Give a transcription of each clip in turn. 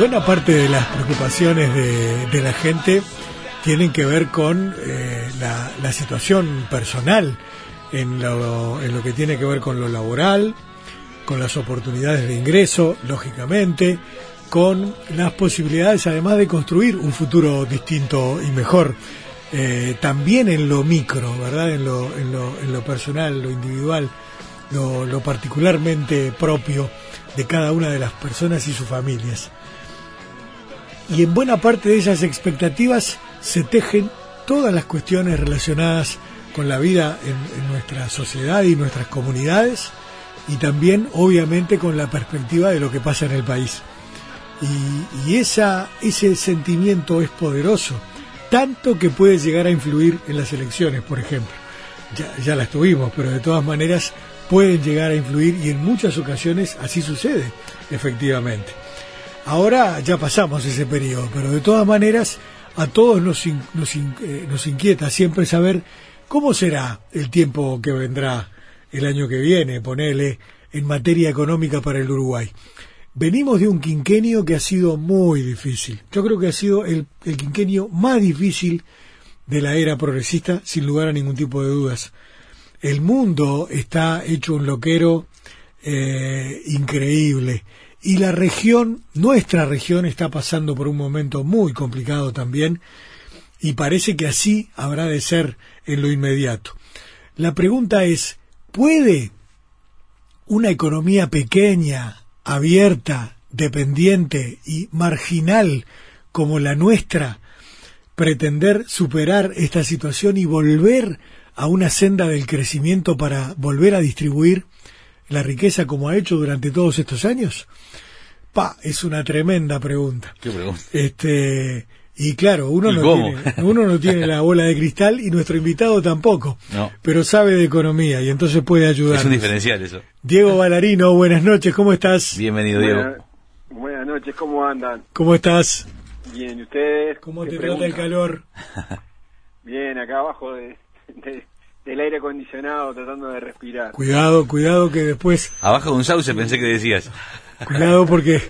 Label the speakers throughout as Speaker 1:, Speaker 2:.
Speaker 1: buena parte de las preocupaciones de, la gente tienen que ver con eh, la, situación personal en lo, en lo que tiene que ver con lo laboral, con las oportunidades de ingreso, lógicamente, con las posibilidades además de construir un futuro distinto y mejor. Eh, también en lo micro, ¿verdad? En lo, en lo, en lo personal, lo individual, lo, lo particularmente propio de cada una de las personas y sus familias y en buena parte de esas expectativas se tejen todas las cuestiones relacionadas con la vida en, nuestra sociedad y nuestras comunidades y también obviamente con la perspectiva de lo que pasa en el país. Y, ese sentimiento es poderoso, tanto que puede llegar a influir en las elecciones, por ejemplo. Ya, ya las tuvimos, pero de todas maneras pueden llegar a influir y en muchas ocasiones así sucede, efectivamente. Ahora ya pasamos ese periodo, pero de todas maneras a todos nos, nos, eh, nos inquieta siempre saber cómo será el tiempo que vendrá el año que viene, ponele, en materia económica para el Uruguay. Venimos de un quinquenio que ha sido muy difícil. Yo creo que ha sido el, el quinquenio más difícil de la era progresista, sin lugar a ningún tipo de dudas. El mundo está hecho un loquero eh, increíble y la región, nuestra región, está pasando por un momento muy complicado también y parece que así habrá de ser en lo inmediato. La pregunta es, ¿puede una economía pequeña, abierta, dependiente y marginal como la nuestra pretender superar esta situación y volver a una senda del crecimiento para volver a distribuir la riqueza como ha hecho durante todos estos años? Pa, es una tremenda pregunta.
Speaker 2: ¿Qué pregunta?
Speaker 1: Este, y claro, uno no, tiene, uno no tiene la bola de cristal y nuestro invitado tampoco, no. pero sabe de economía y entonces puede ayudar.
Speaker 2: Es un diferencial eso.
Speaker 1: Diego Balarino, buenas noches, ¿cómo estás?
Speaker 2: Bienvenido, Diego.
Speaker 3: Buenas, noches, ¿cómo andan?
Speaker 1: ¿Cómo estás?
Speaker 3: Bien, ¿y ustedes?
Speaker 1: ¿Cómo te trata el calor?
Speaker 3: Bien, acá abajo de, del aire acondicionado tratando de respirar.
Speaker 1: Cuidado, cuidado que después...
Speaker 2: Abajo de un sauce pensé que decías.
Speaker 1: Cuidado porque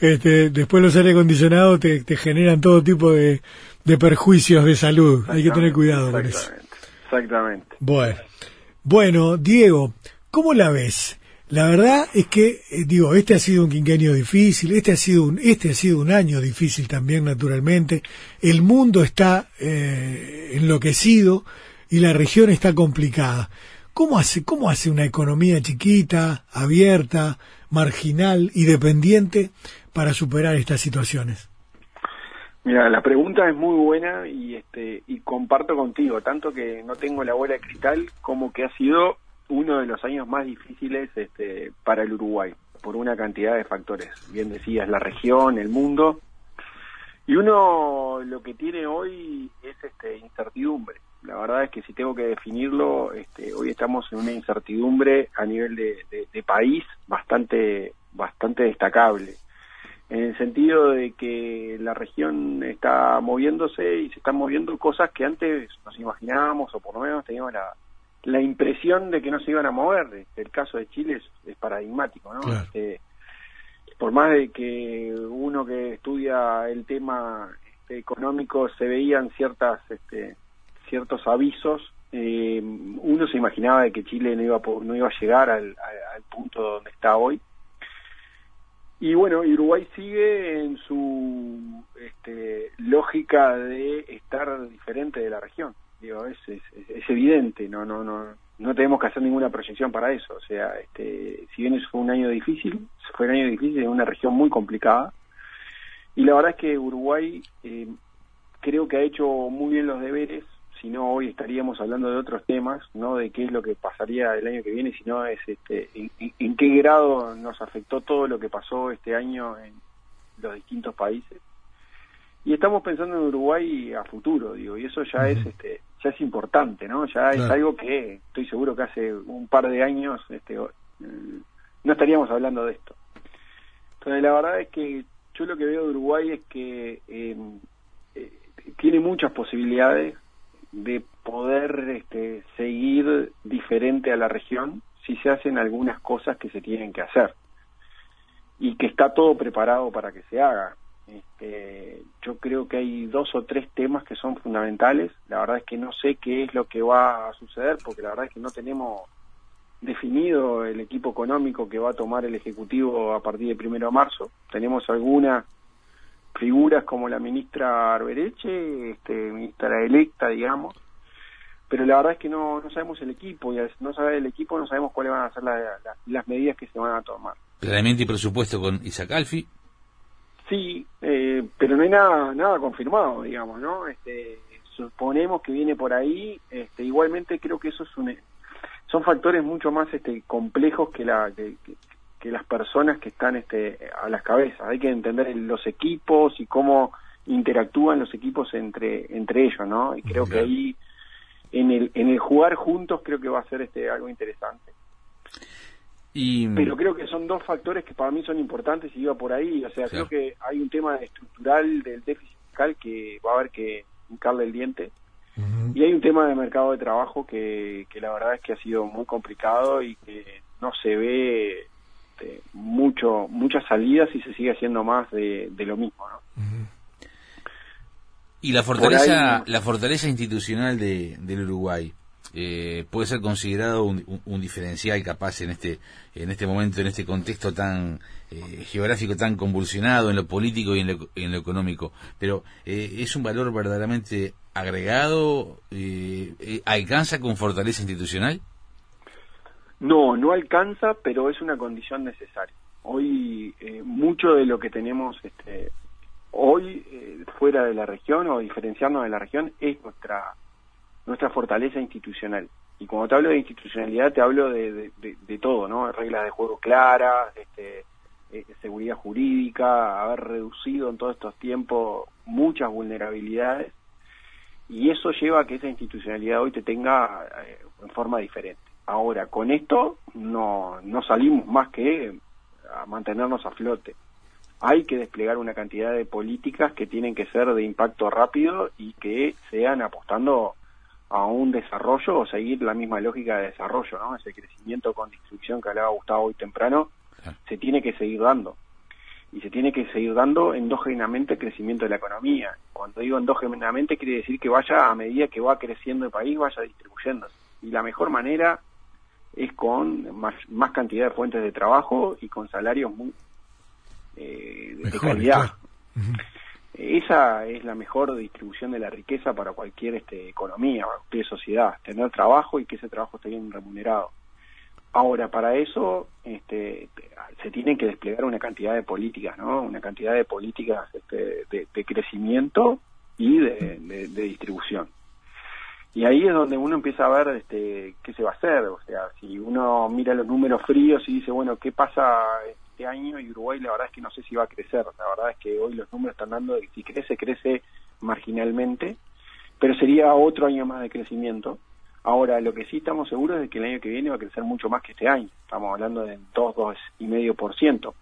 Speaker 1: este, después los aire acondicionados te, te generan todo tipo de, de, perjuicios de salud. Hay que tener cuidado con eso.
Speaker 3: Exactamente.
Speaker 1: Bueno. bueno, Diego, ¿cómo la ves? La verdad es que, eh, digo, este ha sido un quinquenio difícil, este ha sido un, este ha sido un año difícil también, naturalmente. El mundo está eh, enloquecido y la región está complicada. ¿Cómo hace, cómo hace una economía chiquita, abierta, marginal y dependiente para superar estas situaciones?
Speaker 3: Mira, la pregunta es muy buena y este y comparto contigo, tanto que no tengo la bola de como que ha sido uno de los años más difíciles este, para el Uruguay por una cantidad de factores. Bien decías, la región, el mundo. Y uno lo que tiene hoy es este incertidumbre la verdad es que si tengo que definirlo, este, hoy estamos en una incertidumbre a nivel de, país bastante, bastante destacable. En el sentido de que la región está moviéndose y se están moviendo cosas que antes nos imaginábamos o por lo menos teníamos la, la impresión de que no se iban a mover. El caso de Chile es, paradigmático, ¿no? Este, por más de que uno que estudia el tema este, económico se veían ciertas este, ciertos avisos, eh, uno se imaginaba de que Chile no iba, no iba a llegar al, punto donde está hoy. Y bueno, Uruguay sigue en su este, lógica de estar diferente de la región. Digo, es, es, evidente, no, no, no, no tenemos que hacer ninguna proyección para eso. O sea, este, si bien eso fue un año difícil, fue un año difícil en una región muy complicada. Y la verdad es que Uruguay eh, creo que ha hecho muy bien los deberes si no hoy estaríamos hablando de otros temas, no de qué es lo que pasaría el año que viene, sino es este, en, qué grado nos afectó todo lo que pasó este año en los distintos países. Y estamos pensando en Uruguay a futuro, digo, y eso ya es este ya es importante, ¿no? Ya es algo que estoy seguro que hace un par de años este no estaríamos hablando de esto. Entonces la verdad es que yo lo que veo de Uruguay es que eh, eh, tiene muchas posibilidades de poder este, seguir diferente a la región si se hacen algunas cosas que se tienen que hacer y que está todo preparado para que se haga. Este, yo creo que hay dos o tres temas que son fundamentales. La verdad es que no sé qué es lo que va a suceder, porque la verdad es que no tenemos definido el equipo económico que va a tomar el Ejecutivo a partir del primero de marzo. Tenemos algunas figuras como la ministra Arbereche, este, ministra electa, digamos, pero la verdad es que no, no sabemos el equipo y al no saber el equipo no sabemos cuáles van a ser las medidas que se van a tomar.
Speaker 2: Planeamiento y presupuesto con Isaac Alfi.
Speaker 3: Sí, eh, pero no hay nada nada confirmado, digamos, ¿no? Este, suponemos que viene por ahí. Este, igualmente creo que eso es un, son factores mucho más este, complejos que la que, que, las personas que están este, a las cabezas. Hay que entender los equipos y cómo interactúan los equipos entre entre ellos, ¿no? Y creo que ahí en el en el jugar juntos creo que va a ser este algo interesante. Pero creo que son dos factores que para mí son importantes y iba por ahí. O sea, creo que hay un tema estructural del déficit fiscal que va a haber que hincarle el diente. Y hay un tema de mercado de trabajo que, que la verdad es que ha sido muy complicado y que no se ve este, mucho muchas salidas y se sigue haciendo más de, lo mismo. ¿no?
Speaker 2: Y la fortaleza, la fortaleza institucional de, del Uruguay eh, puede ser considerado un, diferencial capaz en este en este momento en este contexto tan eh, geográfico tan convulsionado en lo político y en lo, en lo económico pero eh, es un valor verdaderamente agregado alcanza con fortaleza institucional
Speaker 3: no no alcanza pero es una condición necesaria hoy mucho de lo que tenemos este hoy fuera de la región o diferenciarnos de la región es nuestra nuestra fortaleza institucional. Y cuando te hablo de institucionalidad, te hablo de, de, todo, ¿no? Reglas de juego claras, este, eh, seguridad jurídica, haber reducido en todos estos tiempos muchas vulnerabilidades. Y eso lleva a que esa institucionalidad hoy te tenga eh, en forma diferente. Ahora, con esto no, no salimos más que a mantenernos a flote. Hay que desplegar una cantidad de políticas que tienen que ser de impacto rápido y que sean apostando a un desarrollo o seguir la misma lógica de desarrollo, ¿no? Ese crecimiento con distribución que hablaba Gustavo hoy temprano, se tiene que seguir dando. Y se tiene que seguir dando endógenamente el crecimiento de la economía. Cuando digo endógenamente quiere decir que vaya a medida que va creciendo el país, vaya distribuyendo. Y la mejor manera es con más, más cantidad de fuentes de trabajo y con salarios muy, eh, de calidad. Esa es la mejor distribución de la riqueza para cualquier este, economía, cualquier sociedad, tener trabajo y que ese trabajo esté bien remunerado. Ahora, para eso este, se tienen que desplegar una cantidad de políticas, ¿no? Una cantidad de políticas este, de, crecimiento y de, distribución. Y ahí es donde uno empieza a ver este, qué se va a hacer. O sea, si uno mira los números fríos y dice, bueno, ¿qué pasa este año y Uruguay la verdad es que no sé si va a crecer. La verdad es que hoy los números están dando de si crece, crece marginalmente, pero sería otro año más de crecimiento. Ahora, lo que sí estamos seguros es que el año que viene va a crecer mucho más que este año. Estamos hablando de 2, 2,5%,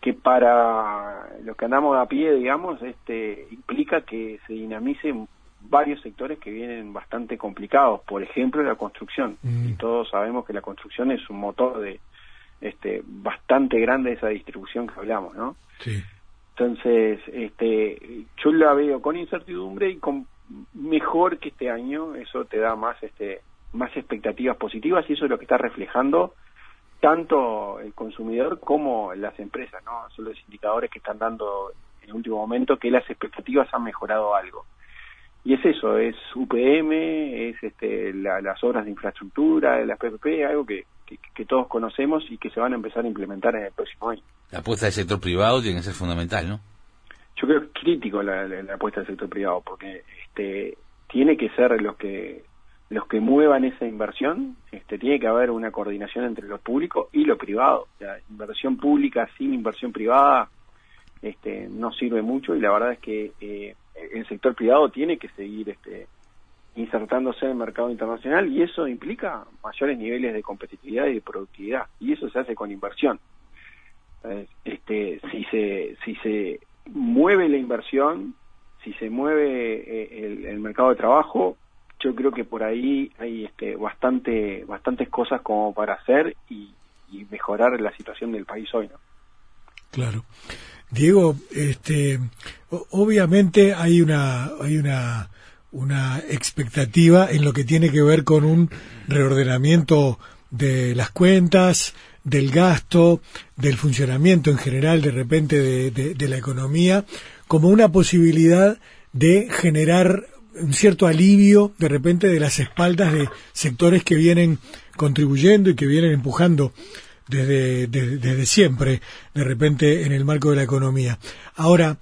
Speaker 3: que para los que andamos a pie, digamos, este implica que se dinamicen varios sectores que vienen bastante complicados. Por ejemplo, la construcción. Mm. Y todos sabemos que la construcción es un motor de, este, bastante grande esa distribución que hablamos, ¿no? Sí. Entonces, este, yo la veo con incertidumbre y con mejor que este año, eso te da más, este, más expectativas positivas y eso es lo que está reflejando tanto el consumidor como las empresas, ¿no? Son los indicadores que están dando en el último momento que las expectativas han mejorado algo. Y es eso, es UPM, es este, las obras de infraestructura, de las PPP, algo que, que, todos conocemos y que se van a empezar a implementar en el próximo año.
Speaker 2: La apuesta del sector privado tiene que ser fundamental, ¿no?
Speaker 3: Yo creo que es crítico la, apuesta del sector privado porque este, tiene que ser los que los que muevan esa inversión, este, tiene que haber una coordinación entre lo público y lo privado. La inversión pública sin inversión privada este, no sirve mucho y la verdad es que eh, el sector privado tiene que seguir este, insertándose en el mercado internacional y eso implica mayores niveles de competitividad y de productividad y eso se hace con inversión. Este, si se si se mueve la inversión, si se mueve eh, el, mercado de trabajo, yo creo que por ahí hay este, bastante bastantes cosas como para hacer y, mejorar la situación del país hoy, ¿no?
Speaker 1: Claro. Diego, este, obviamente hay una, hay una, una expectativa en lo que tiene que ver con un reordenamiento de las cuentas, del gasto, del funcionamiento en general de repente de, la economía, como una posibilidad de generar un cierto alivio de repente de las espaldas de sectores que vienen contribuyendo y que vienen empujando desde, desde, siempre, de repente en el marco de la economía. Ahora,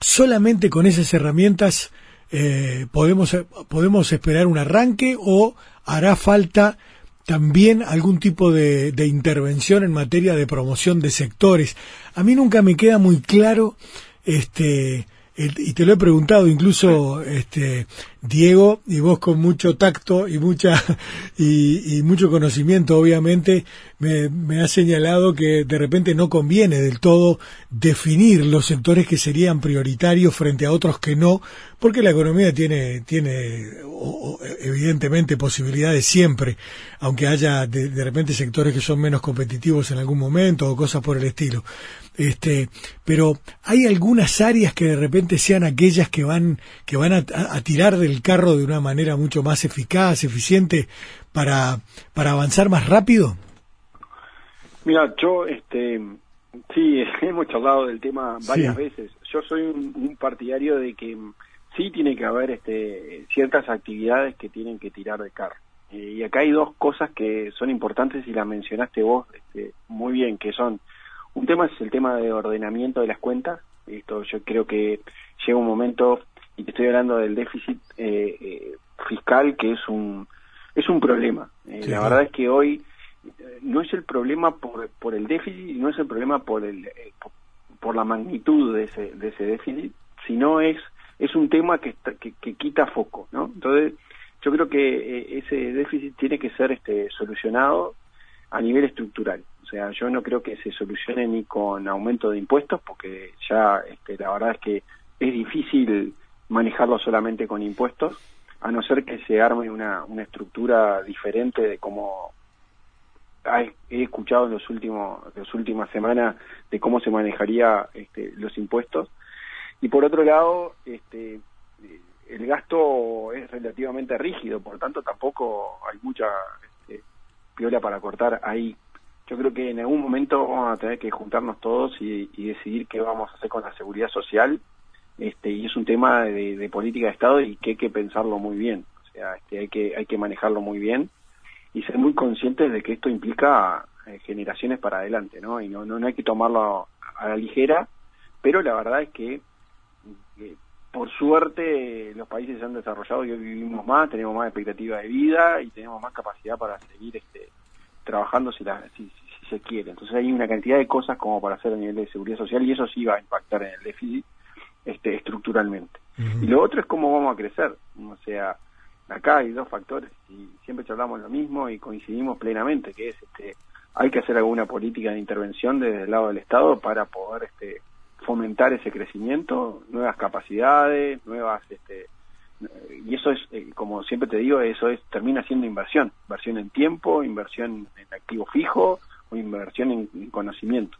Speaker 1: solamente con esas herramientas eh, podemos, podemos esperar un arranque o hará falta también algún tipo de, de, intervención en materia de promoción de sectores. A mí nunca me queda muy claro este y te lo he preguntado incluso este Diego y vos con mucho tacto y mucha y, mucho conocimiento obviamente me, me has señalado que de repente no conviene del todo definir los sectores que serían prioritarios frente a otros que no porque la economía tiene tiene evidentemente posibilidades siempre aunque haya de repente sectores que son menos competitivos en algún momento o cosas por el estilo este, pero hay algunas áreas que de repente sean aquellas que van, que van a, tirar del carro de una manera mucho más eficaz, eficiente, para, para avanzar más rápido.
Speaker 3: Mira, yo, este, sí, hemos charlado del tema varias veces. Yo soy un, partidario de que sí tiene que haber este, ciertas actividades que tienen que tirar de carro. Eh, y acá hay dos cosas que son importantes y las mencionaste vos este, muy bien, que son un tema es el tema de ordenamiento de las cuentas. Esto yo creo que llega un momento, y te estoy hablando del déficit eh, eh, fiscal, que es un, es un problema. Eh, la verdad es que hoy no es el problema por, por el déficit, no es el problema por, el, por, la magnitud de ese, de ese déficit, sino es, es un tema que, que, que quita foco. ¿no? Entonces, yo creo que ese déficit tiene que ser este, solucionado a nivel estructural. O sea, yo no creo que se solucione ni con aumento de impuestos, porque ya este, la verdad es que es difícil manejarlo solamente con impuestos, a no ser que se arme una, una estructura diferente de cómo he escuchado en los últimos las últimas semanas de cómo se manejaría este, los impuestos. Y por otro lado este el gasto es relativamente rígido por tanto tampoco hay mucha este, piola para cortar ahí yo creo que en algún momento vamos a tener que juntarnos todos y, decidir qué vamos a hacer con la seguridad social este y es un tema de, política de estado y que hay que pensarlo muy bien. O sea este, hay que hay que manejarlo muy bien y ser muy conscientes de que esto implica eh, generaciones para adelante no y no, no hay que tomarlo a la ligera pero la verdad es que eh, por suerte los países se han desarrollado y hoy vivimos más tenemos más expectativa de vida y tenemos más capacidad para seguir este trabajando si, la, si, se quiere. Entonces hay una cantidad de cosas como para hacer a nivel de seguridad social y eso sí va a impactar en el déficit este, estructuralmente. Y lo otro es cómo vamos a crecer. O sea, acá hay dos factores y siempre charlamos lo mismo y coincidimos plenamente, que es este hay que hacer alguna política de intervención desde el lado del Estado para poder este, fomentar ese crecimiento, nuevas capacidades, nuevas este, y eso es, eh, como siempre te digo, eso es termina siendo inversión, inversión en tiempo, inversión en activo fijo o inversión en, conocimiento.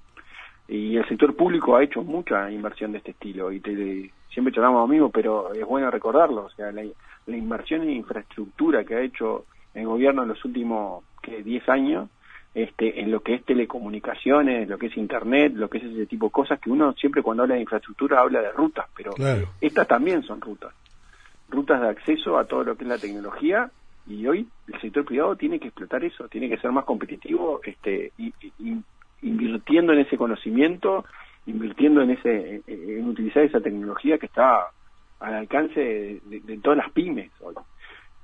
Speaker 3: Y el sector público ha hecho mucha inversión de este estilo y te, siempre charlamos amigos, pero es bueno recordarlo, o sea, la, inversión en infraestructura que ha hecho el gobierno en los últimos que 10 años este, en lo que es telecomunicaciones, lo que es internet, lo que es ese tipo de cosas que uno siempre cuando habla de infraestructura habla de rutas, pero estas también son rutas rutas de acceso a todo lo que es la tecnología y hoy el sector privado tiene que explotar eso, tiene que ser más competitivo, este, invirtiendo en ese conocimiento, invirtiendo en ese, en utilizar esa tecnología que está al alcance de, todas las pymes hoy.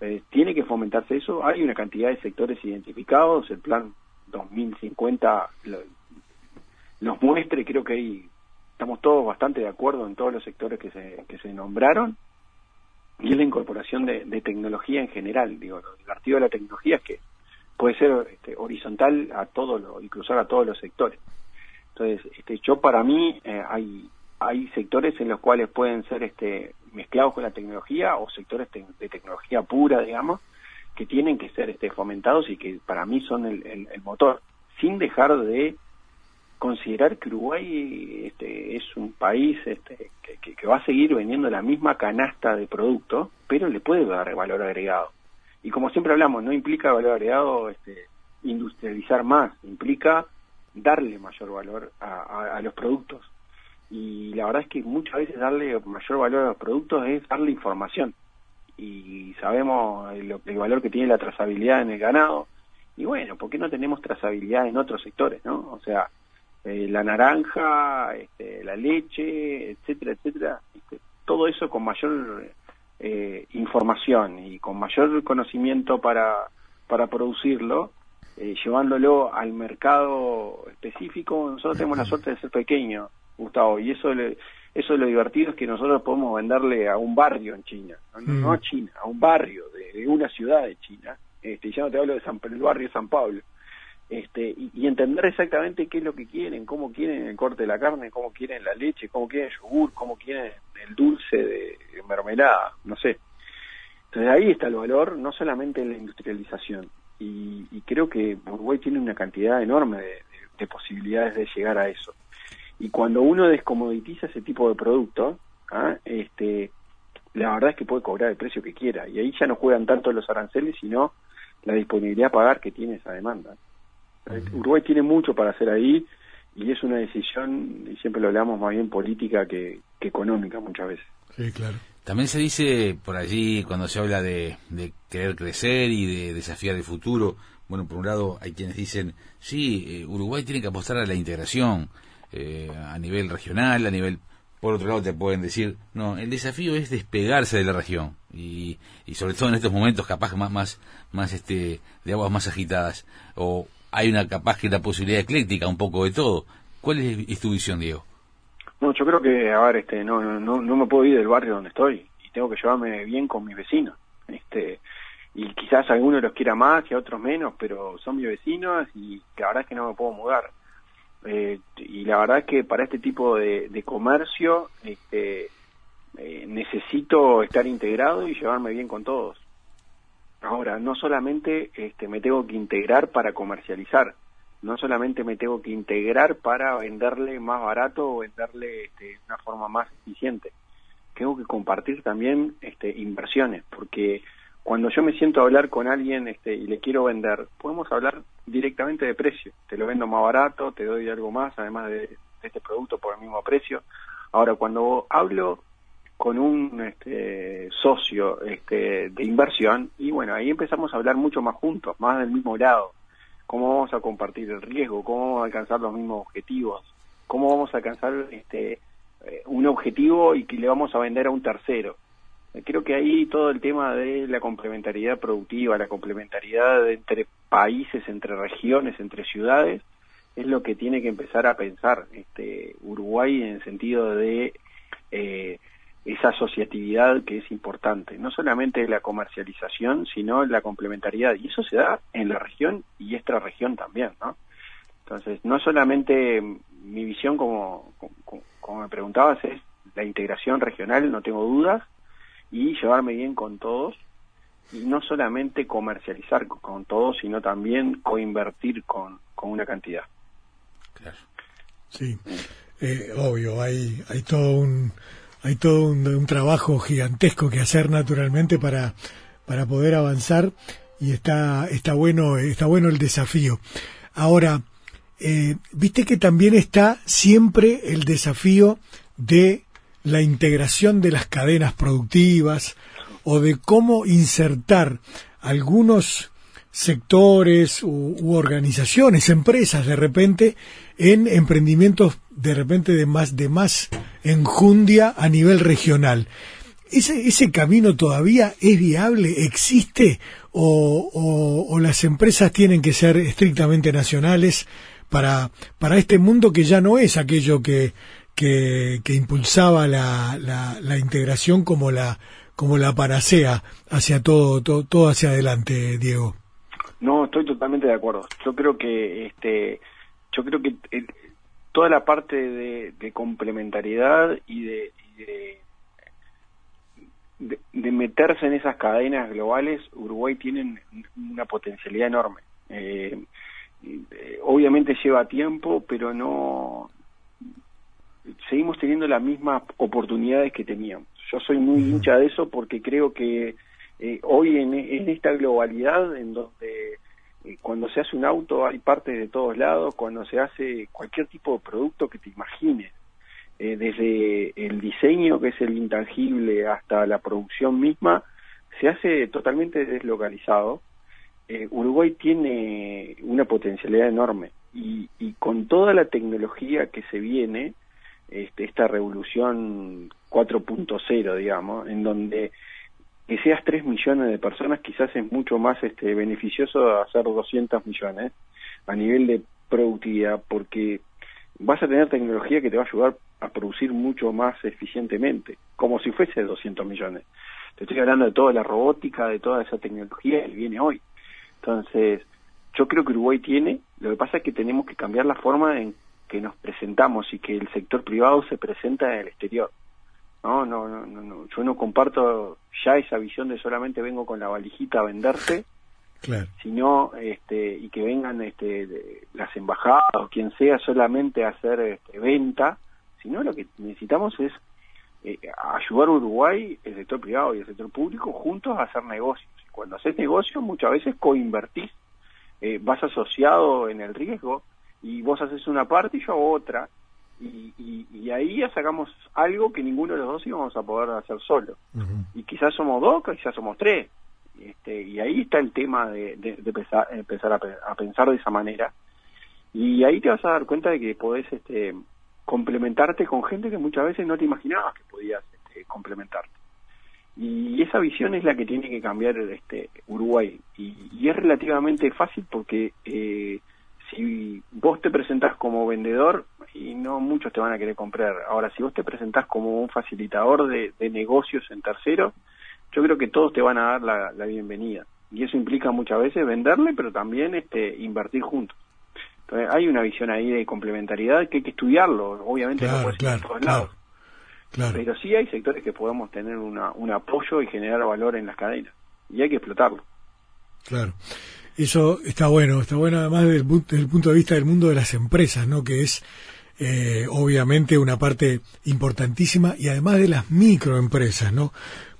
Speaker 3: Eh, tiene que fomentarse eso. Hay una cantidad de sectores identificados. El plan 2050 los muestre. Creo que ahí estamos todos bastante de acuerdo en todos los sectores que se, que se nombraron y es la incorporación de, tecnología en general. Digo, lo divertido de la tecnología es que puede ser este, horizontal a todo lo, y cruzar a todos los sectores. Entonces, este, yo para mí eh, hay hay sectores en los cuales pueden ser este, mezclados con la tecnología o sectores de tecnología pura, digamos, que tienen que ser este, fomentados y que para mí son el, el motor, sin dejar de considerar que Uruguay este, es un país este, que, va a seguir vendiendo la misma canasta de productos, pero le puede dar valor agregado. Y como siempre hablamos, no implica valor agregado este, industrializar más, implica darle mayor valor a, los productos. Y la verdad es que muchas veces darle mayor valor a los productos es darle información. Y sabemos el, el valor que tiene la trazabilidad en el ganado. Y bueno, ¿por qué no tenemos trazabilidad en otros sectores, no? O sea, eh, la naranja, este, la leche, etcétera, etcétera. Este, todo eso con mayor eh, información y con mayor conocimiento para, para producirlo, eh, llevándolo al mercado específico. Nosotros tenemos la suerte de ser pequeños, Gustavo, y eso eso lo divertido es que nosotros podemos venderle a un barrio en China, no, mm. a China, a un barrio de, una ciudad de China. Este, ya no te hablo de San, el barrio de San Pablo este, y, entender exactamente qué es lo que quieren, cómo quieren el corte de la carne, cómo quieren la leche, cómo quieren el yogur, cómo quieren el dulce de, mermelada, no sé. Entonces ahí está el valor, no solamente en la industrialización. Y, creo que Uruguay tiene una cantidad enorme de, posibilidades de llegar a eso. Y cuando uno descomoditiza ese tipo de producto, ¿ah? este, la verdad es que puede cobrar el precio que quiera. Y ahí ya no juegan tanto los aranceles, sino la disponibilidad a pagar que tiene esa demanda. Uruguay tiene mucho para hacer ahí y es una decisión, y siempre lo hablamos más bien política que, económica muchas veces.
Speaker 1: Sí, claro.
Speaker 2: También se dice por allí, cuando se habla de, querer crecer y de desafiar el futuro, bueno, por un lado hay quienes dicen, sí, eh, Uruguay tiene que apostar a la integración eh, a nivel regional, a nivel... Por otro lado te pueden decir, no, el desafío es despegarse de la región y, y sobre todo en estos momentos capaz más, más, más este, de aguas más agitadas o hay una capaz que la posibilidad ecléctica, un poco de todo. ¿Cuál es, tu visión, Diego?
Speaker 3: No, yo creo que, a ver, este, no, no, no me puedo ir del barrio donde estoy y tengo que llevarme bien con mis vecinos. Este, y quizás algunos los quiera más y a otros menos, pero son mis vecinos y la verdad es que no me puedo mudar. Eh, y la verdad es que para este tipo de, comercio este, eh, necesito estar integrado y llevarme bien con todos. Ahora, no solamente este, me tengo que integrar para comercializar, no solamente me tengo que integrar para venderle más barato o venderle este, de una forma más eficiente. Tengo que compartir también este, inversiones, porque cuando yo me siento a hablar con alguien este, y le quiero vender, podemos hablar directamente de precio. Te lo vendo más barato, te doy algo más, además de, de este producto por el mismo precio. Ahora, cuando hablo con un este, socio este, de inversión y bueno, ahí empezamos a hablar mucho más juntos, más del mismo lado, cómo vamos a compartir el riesgo, cómo vamos a alcanzar los mismos objetivos, cómo vamos a alcanzar este, eh, un objetivo y que le vamos a vender a un tercero. Creo que ahí todo el tema de la complementariedad productiva, la complementariedad entre países, entre regiones, entre ciudades, es lo que tiene que empezar a pensar este, Uruguay en el sentido de eh, esa asociatividad que es importante, no solamente la comercialización, sino la complementariedad, y eso se da en la región y extra región también, ¿no? Entonces, no solamente mi visión, como, como, me preguntabas, es la integración regional, no tengo dudas, y llevarme bien con todos, y no solamente comercializar con todos, sino también coinvertir con, con una cantidad.
Speaker 1: Claro. Sí, eh, obvio, hay, hay todo un hay todo un, trabajo gigantesco que hacer naturalmente para, para poder avanzar y está, está, bueno, está bueno el desafío. Ahora, eh, viste que también está siempre el desafío de la integración de las cadenas productivas o de cómo insertar algunos sectores u, organizaciones, empresas de repente en emprendimientos de repente de más de más enjundia a nivel regional. ¿Ese, ese camino todavía es viable? ¿Existe? O, o, las empresas tienen que ser estrictamente nacionales para, para este mundo que ya no es aquello que, que, impulsaba la, la, integración como la, como la panacea hacia todo, todo, todo hacia adelante, Diego?
Speaker 3: No, estoy totalmente de acuerdo. Yo creo que este, yo creo que eh, toda la parte de, complementariedad y, de, de, meterse en esas cadenas globales, Uruguay tiene una potencialidad enorme. Eh, eh, obviamente lleva tiempo, pero no seguimos teniendo las mismas oportunidades que teníamos. Yo soy muy hincha de eso porque creo que eh, hoy en, esta globalidad en donde cuando se hace un auto hay parte de todos lados, cuando se hace cualquier tipo de producto que te imagines, eh, desde el diseño que es el intangible hasta la producción misma, se hace totalmente deslocalizado. Uruguay tiene una potencialidad enorme y, y con toda la tecnología que se viene, este, esta revolución 4.0, digamos, en donde que seas 3 millones de personas quizás es mucho más este, beneficioso hacer 200 millones a nivel de productividad porque vas a tener tecnología que te va a ayudar a producir mucho más eficientemente, como si fuese 200 millones. Te estoy hablando de toda la robótica, de toda esa tecnología que viene hoy. Entonces, yo creo que Uruguay tiene, lo que pasa es que tenemos que cambiar la forma en que nos presentamos y que el sector privado se presenta en el exterior. No, no, no, no, yo no comparto ya esa visión de solamente vengo con la valijita a venderte, sino este, y que vengan este, las embajadas o quien sea solamente a hacer este, venta, sino lo que necesitamos es eh, ayudar a Uruguay, el sector privado y el sector público juntos a hacer negocios. Cuando haces negocios muchas veces coinvertís, eh, vas asociado en el riesgo y vos haces una parte y yo hago otra, y, y, ahí ya sacamos algo que ninguno de los dos íbamos a poder hacer solo. Y quizás somos dos, quizás somos tres. Este, y ahí está el tema de, de, empezar, a, pensar de esa manera. Y ahí te vas a dar cuenta de que podés este, complementarte con gente que muchas veces no te imaginabas que podías este, complementarte. Y esa visión es la que tiene que cambiar este, Uruguay. Y, y es relativamente fácil porque eh, si vos te presentás como vendedor y no muchos te van a querer comprar. Ahora, si vos te presentás como un facilitador de, negocios en tercero, yo creo que todos te van a dar la, bienvenida. Y eso implica muchas veces venderle, pero también este, invertir juntos. Entonces, hay una visión ahí de complementariedad que hay que estudiarlo. Obviamente no puede ser todos lados. Pero sí hay sectores que podemos tener una, un apoyo y generar valor en las cadenas. Y hay que explotarlo.
Speaker 1: Claro. Eso está bueno, está bueno además desde el, punto de vista del mundo de las empresas, ¿no? Que es eh, obviamente una parte importantísima y además de las microempresas, ¿no?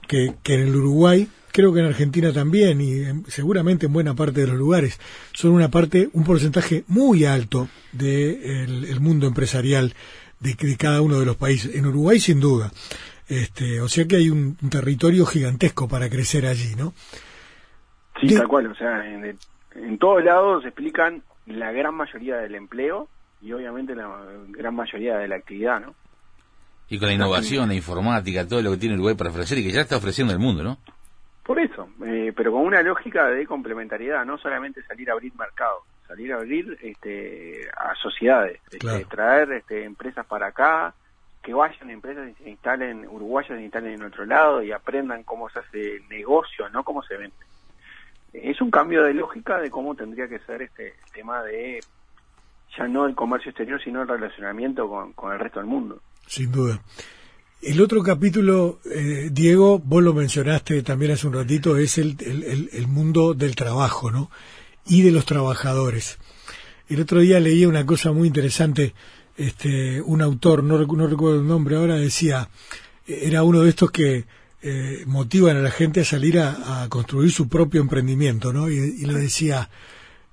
Speaker 1: Que, que en el Uruguay, creo que en Argentina también y seguramente en buena parte de los lugares, son una parte, un porcentaje muy alto del de mundo empresarial de, de, cada uno de los países. En Uruguay sin duda. Este, o sea que hay un territorio gigantesco para crecer allí, ¿no?
Speaker 3: Sí, tal cual, o sea, en, en todos lados explican la gran mayoría del empleo y obviamente la gran mayoría de la actividad, ¿no?
Speaker 2: Y con la innovación, la informática, todo lo que tiene Uruguay para ofrecer y que ya está ofreciendo el mundo, ¿no?
Speaker 3: Por eso, eh, pero con una lógica de complementariedad, no solamente salir a abrir mercado, salir a abrir este, a sociedades, este, traer este, empresas para acá, que vayan empresas y se instalen, uruguayas se instalen en otro lado y aprendan cómo se hace negocio, no cómo se vende es un cambio de lógica de cómo tendría que ser este tema de ya no el comercio exterior, sino el relacionamiento con, el resto del mundo.
Speaker 1: Sin duda. El otro capítulo, eh, Diego, vos lo mencionaste también hace un ratito, es el, el, mundo del trabajo, ¿no? Y de los trabajadores. El otro día leía una cosa muy interesante, este, un autor, no, no recuerdo el nombre ahora, decía, era uno de estos que eh, motivan a la gente a salir a, construir su propio emprendimiento, ¿no? Y, le decía,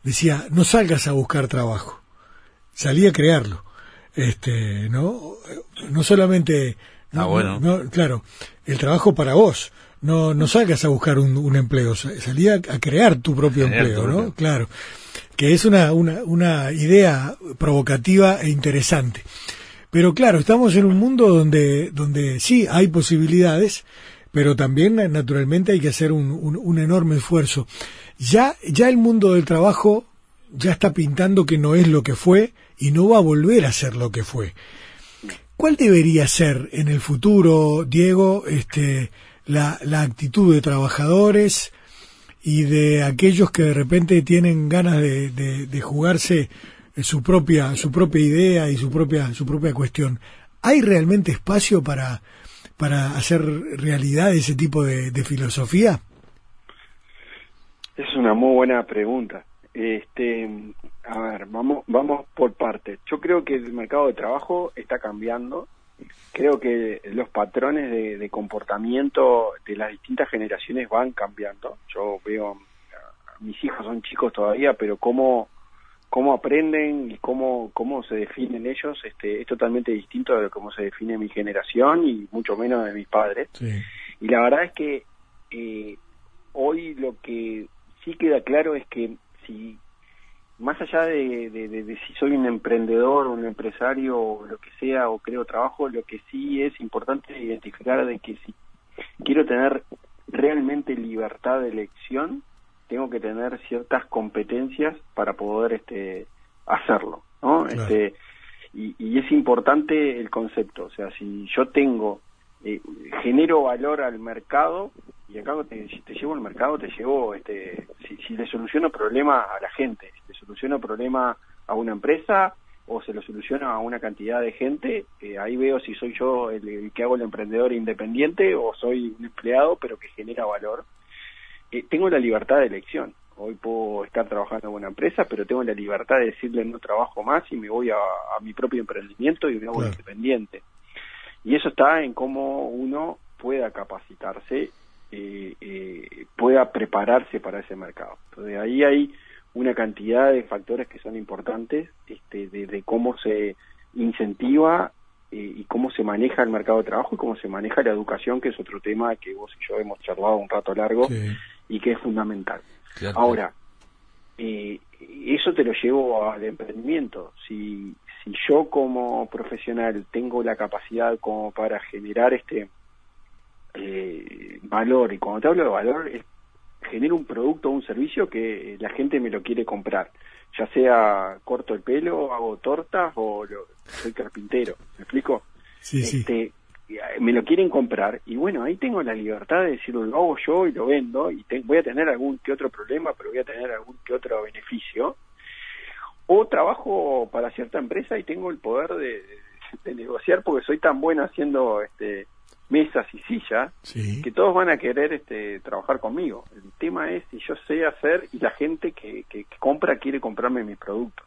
Speaker 1: decía, no salgas a buscar trabajo, salí a crearlo, este, ¿no? No solamente,
Speaker 2: ah, bueno.
Speaker 1: no, claro, el trabajo para vos, no, no salgas a buscar un, empleo, salí a, crear tu propio empleo, ¿no? Claro, que es una, una, una idea provocativa e interesante. Pero claro, estamos en un mundo donde, donde sí hay posibilidades, pero también naturalmente hay que hacer un, un, enorme esfuerzo. Ya, ya el mundo del trabajo ya está pintando que no es lo que fue y no va a volver a ser lo que fue. ¿Cuál debería ser en el futuro, Diego, este, la, la actitud de trabajadores y de aquellos que de repente tienen ganas de, de, de jugarse su propia, su propia idea y su propia, su propia cuestión? ¿Hay realmente espacio para, para hacer realidad ese tipo de, filosofía?
Speaker 3: Es una muy buena pregunta. Este, A ver, vamos, vamos por partes. Yo creo que el mercado de trabajo está cambiando. Creo que los patrones de, comportamiento de las distintas generaciones van cambiando. Yo veo, mis hijos son chicos todavía, pero cómo, cómo aprenden y cómo, cómo se definen ellos este, es totalmente distinto de cómo se define mi generación y mucho menos de mis padres. Y la verdad es que eh, hoy lo que sí queda claro es que si más allá de, si soy un emprendedor o un empresario o lo que sea o creo trabajo, lo que sí es importante identificar de que si quiero tener realmente libertad de elección, tengo que tener ciertas competencias para poder este hacerlo, ¿no? Este y, y es importante el concepto, o sea, si yo tengo eh, genero valor al mercado y acá te, te llevo al mercado, te llevo, este, si, si le soluciono problema a la gente, si le soluciono problema a una empresa o se lo soluciono a una cantidad de gente, eh, ahí veo si soy yo el, que hago el emprendedor independiente o soy un empleado pero que genera valor. Eh, tengo la libertad de elección. Hoy puedo estar trabajando en una empresa, pero tengo la libertad de decirle no trabajo más y me voy a, mi propio emprendimiento y me hago independiente. Y eso está en cómo uno pueda capacitarse, eh, eh, pueda prepararse para ese mercado. Entonces ahí hay una cantidad de factores que son importantes este, de, cómo se incentiva eh, y cómo se maneja el mercado de trabajo y cómo se maneja la educación, que es otro tema que vos y yo hemos charlado un rato largo y que es fundamental. Ahora, eh, eso te lo llevo al emprendimiento. Si, si yo como profesional tengo la capacidad como para generar este eh, valor, y cuando te hablo de valor es genero un producto o un servicio que la gente me lo quiere comprar, ya sea corto el pelo, hago tortas o soy carpintero, ¿me explico?
Speaker 1: Sí, este,
Speaker 3: Me lo quieren comprar y bueno, ahí tengo la libertad de decirlo, lo hago yo y lo vendo y voy a tener algún que otro problema, pero voy a tener algún que otro beneficio o trabajo para cierta empresa y tengo el poder de, negociar porque soy tan bueno haciendo este mesas y sillas que todos van a querer este trabajar conmigo. El tema es si yo sé hacer y la gente que, que, compra quiere comprarme mi producto.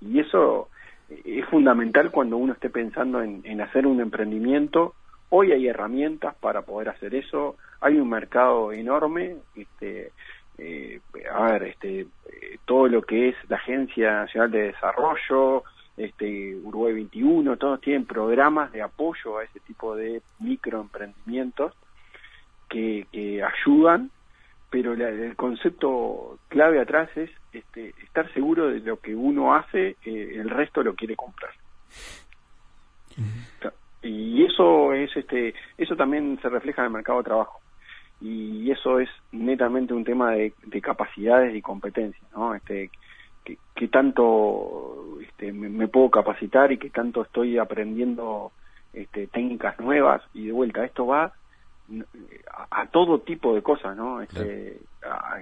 Speaker 3: Y eso es fundamental cuando uno esté pensando en, en hacer un emprendimiento. Hoy hay herramientas para poder hacer eso. Hay un mercado enorme este eh, a ver, este, eh, todo lo que es la Agencia Nacional de Desarrollo, este, Uruguay 21, todos tienen programas de apoyo a ese tipo de microemprendimientos que, que ayudan, pero el concepto clave atrás es este, estar seguro de lo que uno hace, eh, el resto lo quiere comprar. Y eso es este, eso también se refleja en el mercado de trabajo y eso es netamente un tema de, capacidades y competencias, ¿no? Este, que, tanto este, me, puedo capacitar y que tanto estoy aprendiendo este, técnicas nuevas y de vuelta, esto va a, todo tipo de cosas, ¿no? Este,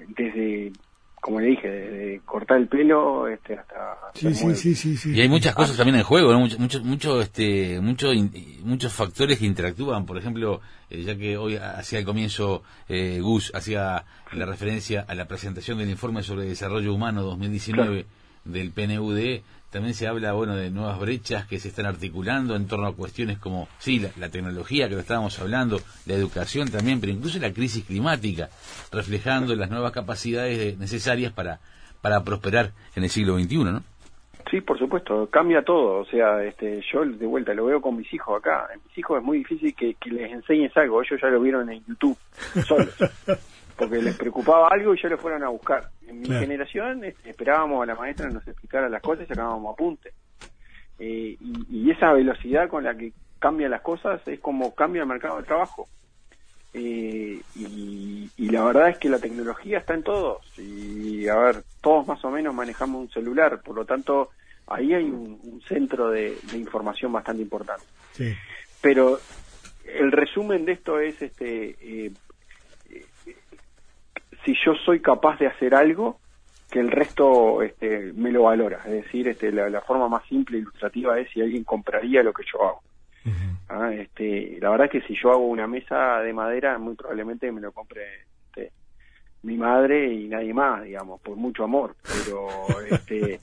Speaker 3: desde como le dije, de cortar el pelo este, hasta...
Speaker 1: Sí, sí, sí, sí,
Speaker 2: Y hay muchas cosas también en juego, ¿no? Muchos mucho, este, mucho, muchos factores que interactúan. Por ejemplo, eh, ya que hoy hacía el comienzo eh, Gus, hacía la referencia a la presentación del informe sobre desarrollo humano 2019 del PNUD, también se habla bueno de nuevas brechas que se están articulando en torno a cuestiones como sí la, tecnología que lo estábamos hablando la educación también pero incluso la crisis climática reflejando las nuevas capacidades necesarias para para prosperar en el siglo XXI ¿no?
Speaker 3: Sí, por supuesto, cambia todo. O sea, este, yo de vuelta lo veo con mis hijos acá. En mis hijos es muy difícil que, que les enseñes algo. Ellos ya lo vieron en YouTube, solos. porque les preocupaba algo y ya lo fueron a buscar. En mi generación este, esperábamos a la maestra nos explicara las cosas y sacábamos apuntes. Eh, y, esa velocidad con la que cambian las cosas es como cambia el mercado de trabajo. Eh, y, la verdad es que la tecnología está en todos. Y a ver, todos más o menos manejamos un celular, por lo tanto, ahí hay un, centro de, información bastante importante. Pero el resumen de esto es este eh, si yo soy capaz de hacer algo que el resto este, me lo valora. Es decir, este, la, forma más simple e ilustrativa es si alguien compraría lo que yo hago. Ah, este, la verdad es que si yo hago una mesa de madera, muy probablemente me lo compre este, mi madre y nadie más, digamos, por mucho amor, pero este,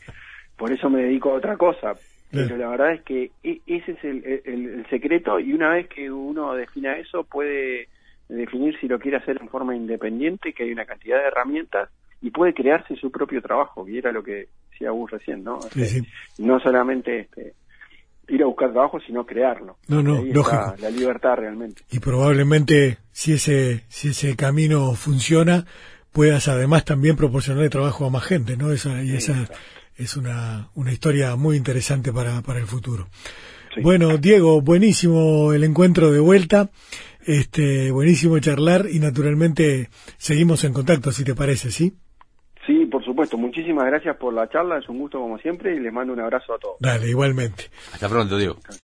Speaker 3: por eso me dedico a otra cosa. Pero la verdad es que e, ese es el, el, secreto y una vez que uno defina eso puede definir si lo quiere hacer en forma independiente, que hay una cantidad de herramientas y puede crearse su propio trabajo, y era lo que decía Gus recién, ¿no? Este, no solamente este, ir a buscar trabajo, sino crearlo.
Speaker 1: No, no, lógico.
Speaker 3: la libertad realmente.
Speaker 1: Y probablemente si ese si ese camino funciona, puedas además también proporcionarle trabajo a más gente, ¿no? Esa, y esa es una, una historia muy interesante para, para el futuro. Bueno, Diego, buenísimo el encuentro de vuelta, este, buenísimo charlar y naturalmente seguimos en contacto, si te parece, ¿sí?
Speaker 3: Sí, por supuesto. Muchísimas gracias por la charla, es un gusto como siempre y les mando un abrazo a todos.
Speaker 1: Dale, igualmente.
Speaker 2: Hasta pronto, Diego.